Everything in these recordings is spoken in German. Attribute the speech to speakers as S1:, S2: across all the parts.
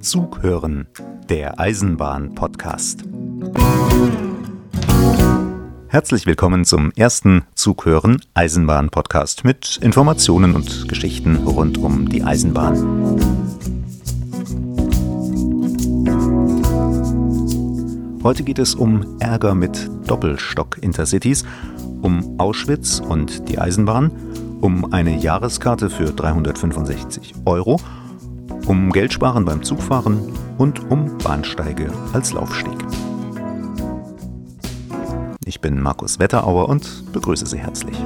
S1: Zug hören, der Eisenbahn-Podcast. Herzlich willkommen zum ersten Zug hören Eisenbahn-Podcast mit Informationen und Geschichten rund um die Eisenbahn. Heute geht es um Ärger mit Doppelstock-Intercities, um Auschwitz und die Eisenbahn, um eine Jahreskarte für 365 Euro – um Geldsparen beim Zugfahren und um Bahnsteige als Laufsteg. Ich bin Markus Wetterauer und begrüße Sie herzlich.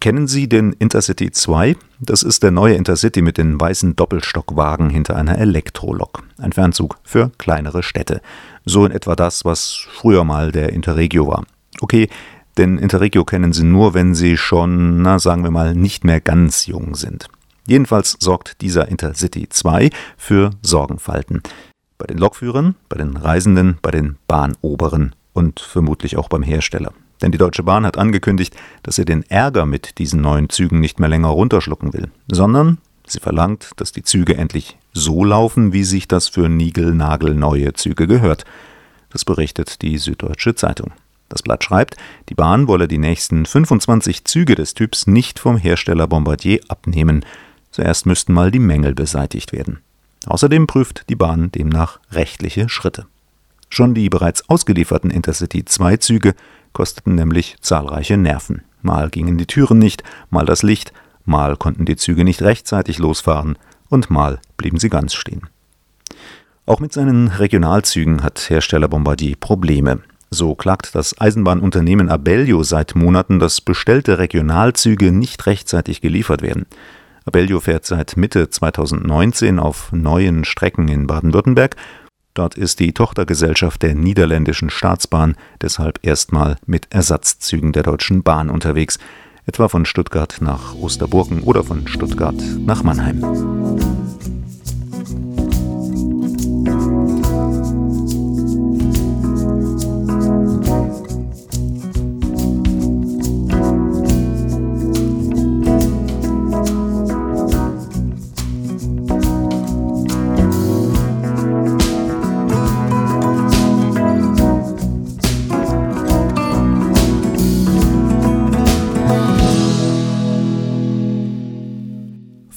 S1: Kennen Sie den Intercity 2? Das ist der neue Intercity mit den weißen Doppelstockwagen hinter einer Elektrolok. Ein Fernzug für kleinere Städte. So in etwa das, was früher mal der Interregio war. Okay, denn Interregio kennen Sie nur, wenn Sie schon, na sagen wir mal, nicht mehr ganz jung sind. Jedenfalls sorgt dieser Intercity 2 für Sorgenfalten. Bei den Lokführern, bei den Reisenden, bei den Bahnoberen und vermutlich auch beim Hersteller. Denn die Deutsche Bahn hat angekündigt, dass sie den Ärger mit diesen neuen Zügen nicht mehr länger runterschlucken will, sondern sie verlangt, dass die Züge endlich so laufen, wie sich das für niegelnagelneue Züge gehört. Das berichtet die Süddeutsche Zeitung. Das Blatt schreibt, die Bahn wolle die nächsten 25 Züge des Typs nicht vom Hersteller Bombardier abnehmen. Zuerst müssten mal die Mängel beseitigt werden. Außerdem prüft die Bahn demnach rechtliche Schritte. Schon die bereits ausgelieferten Intercity 2 Züge kosteten nämlich zahlreiche Nerven. Mal gingen die Türen nicht, mal das Licht, mal konnten die Züge nicht rechtzeitig losfahren und mal blieben sie ganz stehen. Auch mit seinen Regionalzügen hat Hersteller Bombardier Probleme. So klagt das Eisenbahnunternehmen Abellio seit Monaten, dass bestellte Regionalzüge nicht rechtzeitig geliefert werden. Abellio fährt seit Mitte 2019 auf neuen Strecken in Baden-Württemberg. Dort ist die Tochtergesellschaft der niederländischen Staatsbahn deshalb erstmal mit Ersatzzügen der Deutschen Bahn unterwegs, etwa von Stuttgart nach Osterburgen oder von Stuttgart nach Mannheim.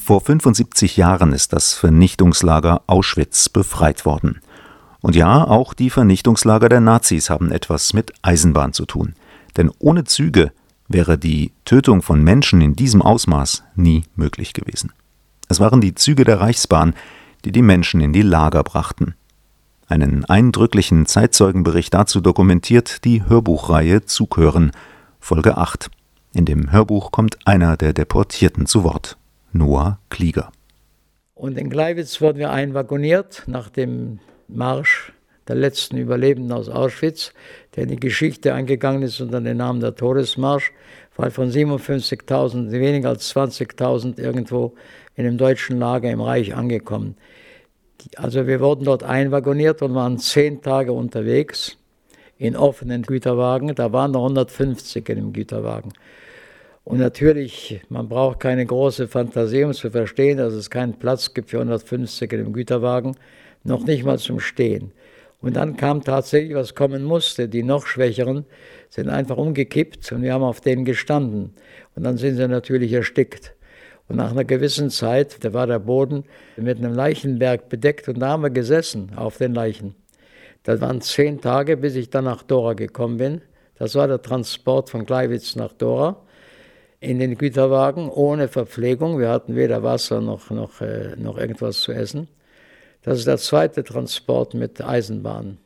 S1: Vor 75 Jahren ist das Vernichtungslager Auschwitz befreit worden. Und ja, auch die Vernichtungslager der Nazis haben etwas mit Eisenbahn zu tun. Denn ohne Züge wäre die Tötung von Menschen in diesem Ausmaß nie möglich gewesen. Es waren die Züge der Reichsbahn, die die Menschen in die Lager brachten. Einen eindrücklichen Zeitzeugenbericht dazu dokumentiert die Hörbuchreihe Zughören, Folge 8. In dem Hörbuch kommt einer der Deportierten zu Wort. Noah Klieger.
S2: Und in Gleiwitz wurden wir einwagoniert nach dem Marsch der letzten Überlebenden aus Auschwitz, der in die Geschichte eingegangen ist unter dem Namen der Todesmarsch, weil von 57.000 weniger als 20.000 irgendwo in dem deutschen Lager im Reich angekommen. Also wir wurden dort einwagoniert und waren zehn Tage unterwegs in offenen Güterwagen. Da waren noch 150 in dem Güterwagen. Und natürlich, man braucht keine große Fantasie, um zu verstehen, dass es keinen Platz gibt für 150 in dem Güterwagen, noch nicht mal zum Stehen. Und dann kam tatsächlich, was kommen musste. Die noch Schwächeren sind einfach umgekippt und wir haben auf denen gestanden. Und dann sind sie natürlich erstickt. Und nach einer gewissen Zeit, da war der Boden mit einem Leichenberg bedeckt und da haben wir gesessen auf den Leichen. Das waren zehn Tage, bis ich dann nach Dora gekommen bin. Das war der Transport von Gleiwitz nach Dora in den Güterwagen ohne Verpflegung. Wir hatten weder Wasser noch, noch, äh, noch irgendwas zu essen. Das ist der zweite Transport mit Eisenbahnen.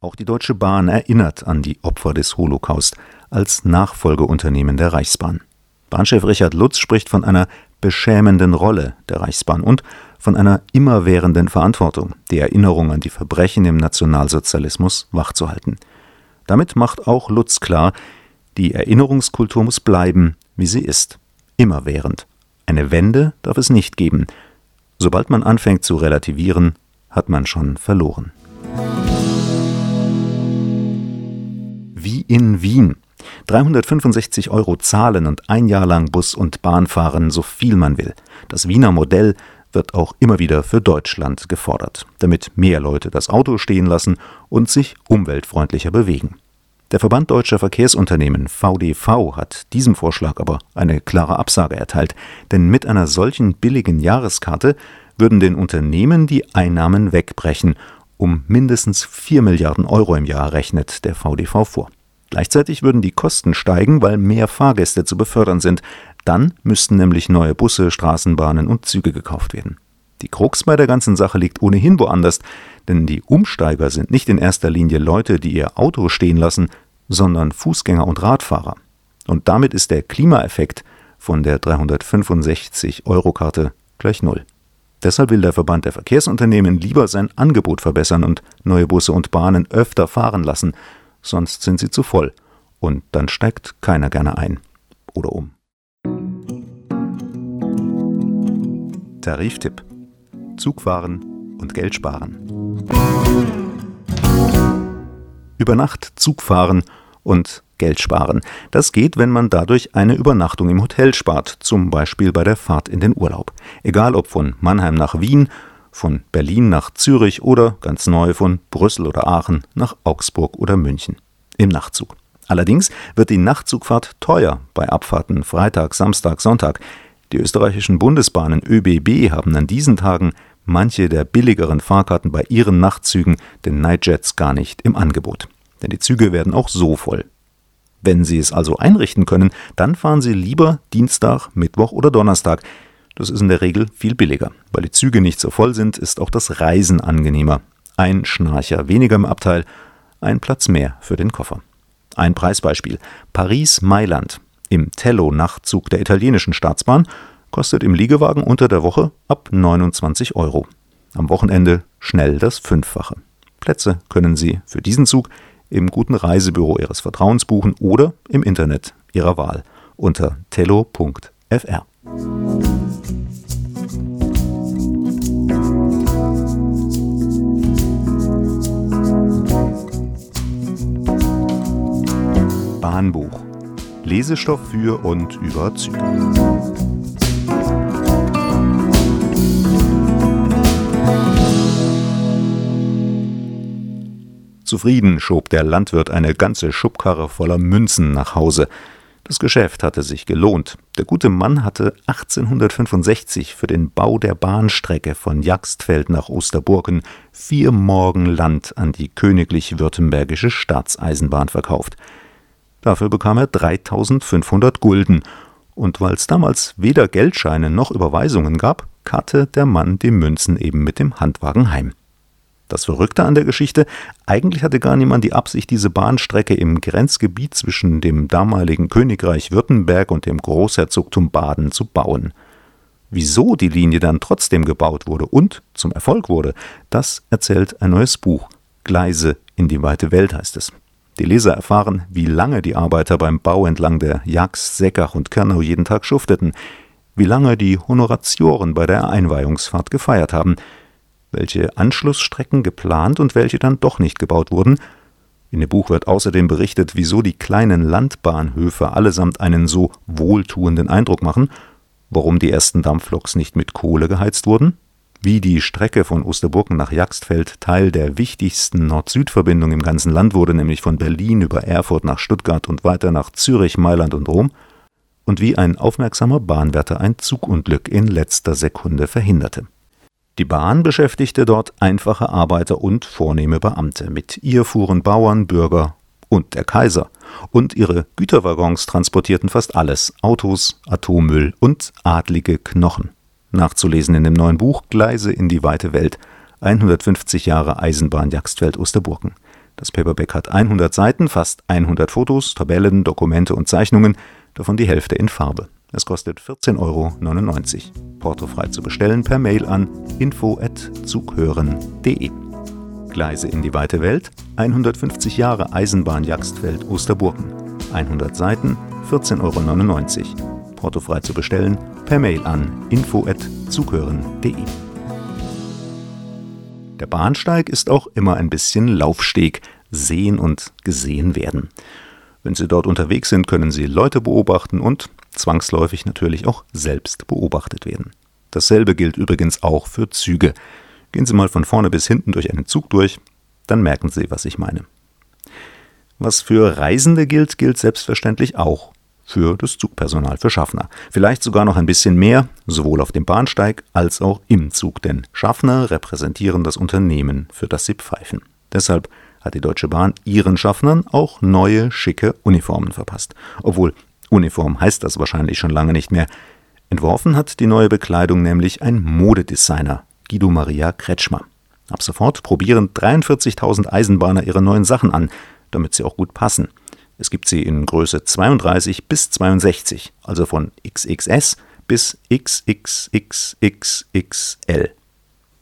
S1: Auch die Deutsche Bahn erinnert an die Opfer des Holocaust als Nachfolgeunternehmen der Reichsbahn. Bahnchef Richard Lutz spricht von einer beschämenden Rolle der Reichsbahn und von einer immerwährenden Verantwortung, die Erinnerung an die Verbrechen im Nationalsozialismus wachzuhalten. Damit macht auch Lutz klar, die Erinnerungskultur muss bleiben, wie sie ist, immerwährend. Eine Wende darf es nicht geben. Sobald man anfängt zu relativieren, hat man schon verloren. Wie in Wien. 365 Euro zahlen und ein Jahr lang Bus und Bahn fahren, so viel man will. Das Wiener Modell wird auch immer wieder für Deutschland gefordert, damit mehr Leute das Auto stehen lassen und sich umweltfreundlicher bewegen. Der Verband Deutscher Verkehrsunternehmen VDV hat diesem Vorschlag aber eine klare Absage erteilt, denn mit einer solchen billigen Jahreskarte würden den Unternehmen die Einnahmen wegbrechen, um mindestens 4 Milliarden Euro im Jahr rechnet der VDV vor. Gleichzeitig würden die Kosten steigen, weil mehr Fahrgäste zu befördern sind. Dann müssten nämlich neue Busse, Straßenbahnen und Züge gekauft werden. Die Krux bei der ganzen Sache liegt ohnehin woanders, denn die Umsteiger sind nicht in erster Linie Leute, die ihr Auto stehen lassen, sondern Fußgänger und Radfahrer. Und damit ist der Klimaeffekt von der 365-Euro-Karte gleich Null. Deshalb will der Verband der Verkehrsunternehmen lieber sein Angebot verbessern und neue Busse und Bahnen öfter fahren lassen, sonst sind sie zu voll. Und dann steigt keiner gerne ein oder um. Tariftipp: Zugfahren und Geld sparen. Über Nacht Zug fahren und Geld sparen. Das geht, wenn man dadurch eine Übernachtung im Hotel spart, zum Beispiel bei der Fahrt in den Urlaub. Egal ob von Mannheim nach Wien, von Berlin nach Zürich oder ganz neu von Brüssel oder Aachen nach Augsburg oder München im Nachtzug. Allerdings wird die Nachtzugfahrt teuer bei Abfahrten Freitag, Samstag, Sonntag. Die österreichischen Bundesbahnen ÖBB haben an diesen Tagen manche der billigeren Fahrkarten bei ihren Nachtzügen, den Nightjets, gar nicht im Angebot denn die Züge werden auch so voll. Wenn Sie es also einrichten können, dann fahren Sie lieber Dienstag, Mittwoch oder Donnerstag. Das ist in der Regel viel billiger. Weil die Züge nicht so voll sind, ist auch das Reisen angenehmer. Ein Schnarcher weniger im Abteil, ein Platz mehr für den Koffer. Ein Preisbeispiel. Paris-Mailand im Tello-Nachtzug der italienischen Staatsbahn kostet im Liegewagen unter der Woche ab 29 Euro. Am Wochenende schnell das Fünffache. Plätze können Sie für diesen Zug im guten Reisebüro Ihres Vertrauens buchen oder im Internet Ihrer Wahl unter tello.fr. Bahnbuch. Lesestoff für und über Züge. Zufrieden schob der Landwirt eine ganze Schubkarre voller Münzen nach Hause. Das Geschäft hatte sich gelohnt. Der gute Mann hatte 1865 für den Bau der Bahnstrecke von Jagstfeld nach Osterburgen vier Morgen Land an die königlich württembergische Staatseisenbahn verkauft. Dafür bekam er 3500 Gulden. Und weil es damals weder Geldscheine noch Überweisungen gab, karrte der Mann die Münzen eben mit dem Handwagen heim. Das Verrückte an der Geschichte, eigentlich hatte gar niemand die Absicht, diese Bahnstrecke im Grenzgebiet zwischen dem damaligen Königreich Württemberg und dem Großherzogtum Baden zu bauen. Wieso die Linie dann trotzdem gebaut wurde und zum Erfolg wurde, das erzählt ein neues Buch. Gleise in die weite Welt heißt es. Die Leser erfahren, wie lange die Arbeiter beim Bau entlang der Jax, Seckach und Kernau jeden Tag schufteten, wie lange die Honoratioren bei der Einweihungsfahrt gefeiert haben, welche Anschlussstrecken geplant und welche dann doch nicht gebaut wurden. In dem Buch wird außerdem berichtet, wieso die kleinen Landbahnhöfe allesamt einen so wohltuenden Eindruck machen, warum die ersten Dampfloks nicht mit Kohle geheizt wurden, wie die Strecke von Osterburgen nach Jaxtfeld Teil der wichtigsten Nord-Süd-Verbindung im ganzen Land wurde, nämlich von Berlin über Erfurt nach Stuttgart und weiter nach Zürich, Mailand und Rom, und wie ein aufmerksamer Bahnwärter ein Zugunglück in letzter Sekunde verhinderte. Die Bahn beschäftigte dort einfache Arbeiter und vornehme Beamte. Mit ihr fuhren Bauern, Bürger und der Kaiser. Und ihre Güterwaggons transportierten fast alles: Autos, Atommüll und adlige Knochen. Nachzulesen in dem neuen Buch Gleise in die weite Welt. 150 Jahre Eisenbahn Jagstfeld-Osterburgen. Das Paperback hat 100 Seiten, fast 100 Fotos, Tabellen, Dokumente und Zeichnungen, davon die Hälfte in Farbe. Es kostet 14,99 Euro. Portofrei zu bestellen per Mail an info@zughören.de. Gleise in die weite Welt, 150 Jahre Eisenbahn Jagstfeld Osterburgen. 100 Seiten, 14,99 Euro. Portofrei zu bestellen per Mail an info@zughören.de. Der Bahnsteig ist auch immer ein bisschen Laufsteg, sehen und gesehen werden. Wenn Sie dort unterwegs sind, können Sie Leute beobachten und zwangsläufig natürlich auch selbst beobachtet werden. Dasselbe gilt übrigens auch für Züge. Gehen Sie mal von vorne bis hinten durch einen Zug durch, dann merken Sie, was ich meine. Was für Reisende gilt, gilt selbstverständlich auch für das Zugpersonal, für Schaffner. Vielleicht sogar noch ein bisschen mehr, sowohl auf dem Bahnsteig als auch im Zug, denn Schaffner repräsentieren das Unternehmen, für das sie pfeifen. Deshalb hat die Deutsche Bahn ihren Schaffnern auch neue, schicke Uniformen verpasst. Obwohl Uniform heißt das wahrscheinlich schon lange nicht mehr. Entworfen hat die neue Bekleidung nämlich ein Modedesigner, Guido Maria Kretschmer. Ab sofort probieren 43.000 Eisenbahner ihre neuen Sachen an, damit sie auch gut passen. Es gibt sie in Größe 32 bis 62, also von XXS bis XXXXXL.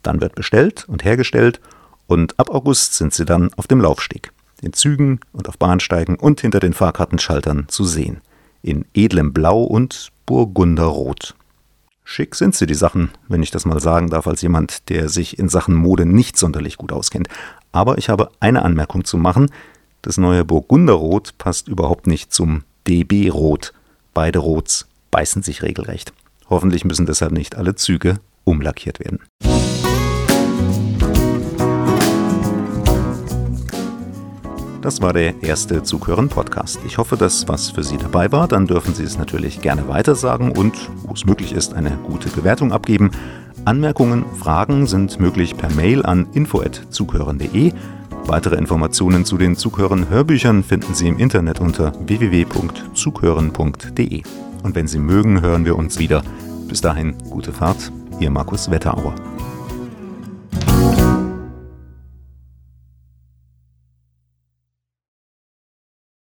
S1: Dann wird bestellt und hergestellt und ab August sind sie dann auf dem Laufsteg, in Zügen und auf Bahnsteigen und hinter den Fahrkartenschaltern zu sehen. In edlem Blau und Burgunderrot. Schick sind sie, die Sachen, wenn ich das mal sagen darf, als jemand, der sich in Sachen Mode nicht sonderlich gut auskennt. Aber ich habe eine Anmerkung zu machen. Das neue Burgunderrot passt überhaupt nicht zum DB-Rot. Beide Rots beißen sich regelrecht. Hoffentlich müssen deshalb nicht alle Züge umlackiert werden. Das war der erste Zughören-Podcast. Ich hoffe, dass was für Sie dabei war. Dann dürfen Sie es natürlich gerne weitersagen und, wo es möglich ist, eine gute Bewertung abgeben. Anmerkungen, Fragen sind möglich per Mail an info.zughören.de. Weitere Informationen zu den Zughören-Hörbüchern finden Sie im Internet unter www.zughören.de. Und wenn Sie mögen, hören wir uns wieder. Bis dahin, gute Fahrt, Ihr Markus Wetterauer.